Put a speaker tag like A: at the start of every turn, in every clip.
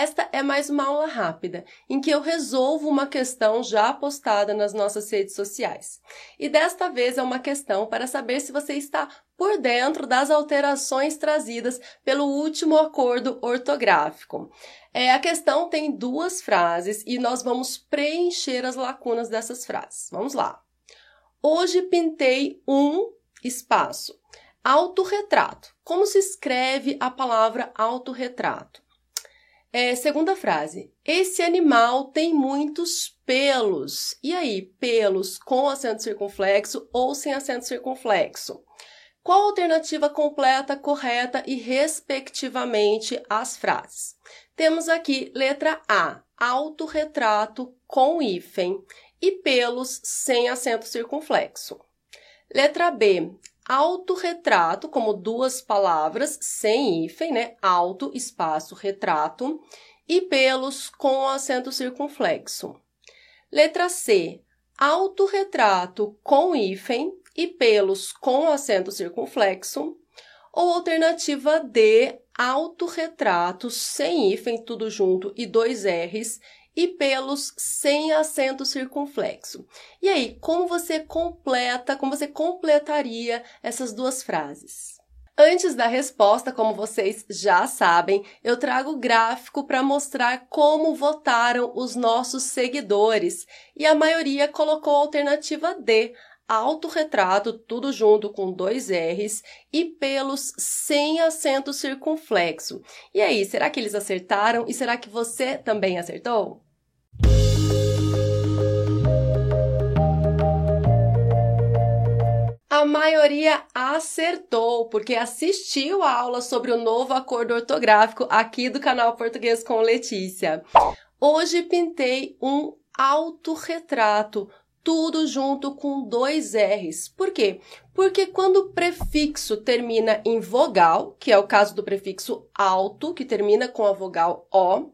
A: Esta é mais uma aula rápida, em que eu resolvo uma questão já postada nas nossas redes sociais. E desta vez é uma questão para saber se você está por dentro das alterações trazidas pelo último acordo ortográfico. É, a questão tem duas frases e nós vamos preencher as lacunas dessas frases. Vamos lá. Hoje pintei um espaço. Autorretrato. Como se escreve a palavra autorretrato? É, segunda frase. Esse animal tem muitos pelos. E aí, pelos com acento circunflexo ou sem acento circunflexo? Qual a alternativa completa, correta e respectivamente as frases? Temos aqui letra A, autorretrato com hífen e pelos sem acento circunflexo. Letra B, autorretrato, como duas palavras, sem hífen, né? Auto, espaço, retrato, e pelos com acento circunflexo. Letra C, autorretrato com hífen e pelos com acento circunflexo. Ou alternativa D, autorretrato sem hífen, tudo junto, e dois R's, e pelos sem acento circunflexo. E aí, como você completa, como você completaria essas duas frases? Antes da resposta, como vocês já sabem, eu trago gráfico para mostrar como votaram os nossos seguidores e a maioria colocou a alternativa D, autorretrato, tudo junto com dois R's e pelos sem acento circunflexo. E aí, será que eles acertaram e será que você também acertou? A maioria acertou, porque assistiu a aula sobre o novo acordo ortográfico aqui do canal Português com Letícia. Hoje pintei um autorretrato tudo junto com dois R's. Por quê? Porque quando o prefixo termina em vogal, que é o caso do prefixo alto, que termina com a vogal O,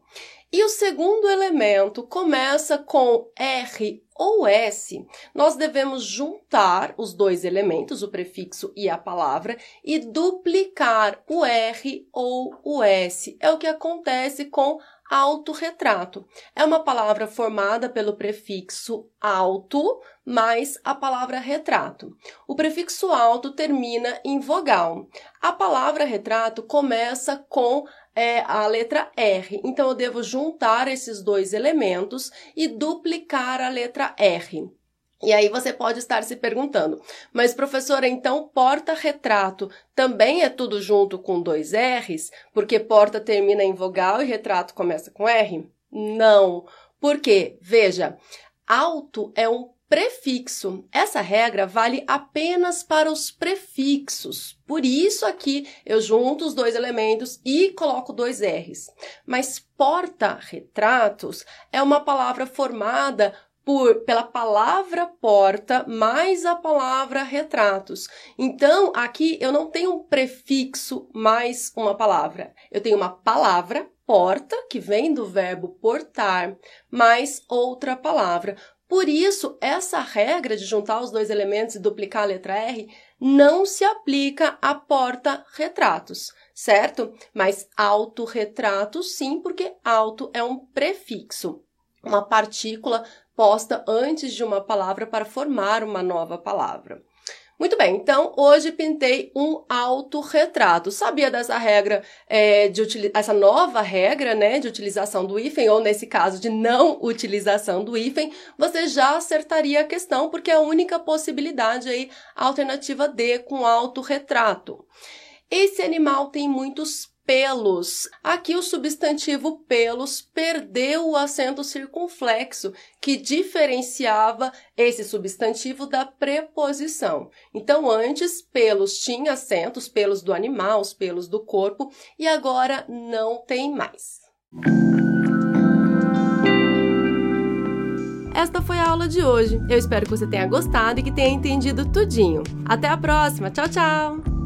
A: e o segundo elemento começa com R ou S, nós devemos juntar os dois elementos, o prefixo e a palavra, e duplicar o R ou o S. É o que acontece com autorretrato. É uma palavra formada pelo prefixo auto mais a palavra retrato. O prefixo alto termina em vogal. A palavra retrato começa com é, a letra R. Então, eu devo juntar esses dois elementos e duplicar a letra R. E aí você pode estar se perguntando, mas professora, então porta-retrato também é tudo junto com dois R's? Porque porta termina em vogal e retrato começa com R? Não. Por quê? Veja, alto é um prefixo. Essa regra vale apenas para os prefixos. Por isso aqui eu junto os dois elementos e coloco dois R's. Mas porta-retratos é uma palavra formada por, pela palavra porta mais a palavra retratos. Então, aqui eu não tenho um prefixo mais uma palavra. Eu tenho uma palavra, porta, que vem do verbo portar, mais outra palavra. Por isso, essa regra de juntar os dois elementos e duplicar a letra R não se aplica a porta-retratos, certo? Mas autorretrato sim, porque auto é um prefixo, uma partícula posta antes de uma palavra para formar uma nova palavra. Muito bem, então hoje pintei um autorretrato. Sabia dessa regra, é, de essa nova regra, né, de utilização do hífen, ou nesse caso de não utilização do hífen, você já acertaria a questão, porque é a única possibilidade aí, alternativa D com autorretrato. Esse animal tem muitos pelos. Aqui o substantivo pelos perdeu o acento circunflexo, que diferenciava esse substantivo da preposição. Então, antes, pelos tinha acento, os pelos do animal, os pelos do corpo, e agora não tem mais. esta foi a aula de hoje. Eu espero que você tenha gostado e que tenha entendido tudinho. Até a próxima. Tchau, tchau!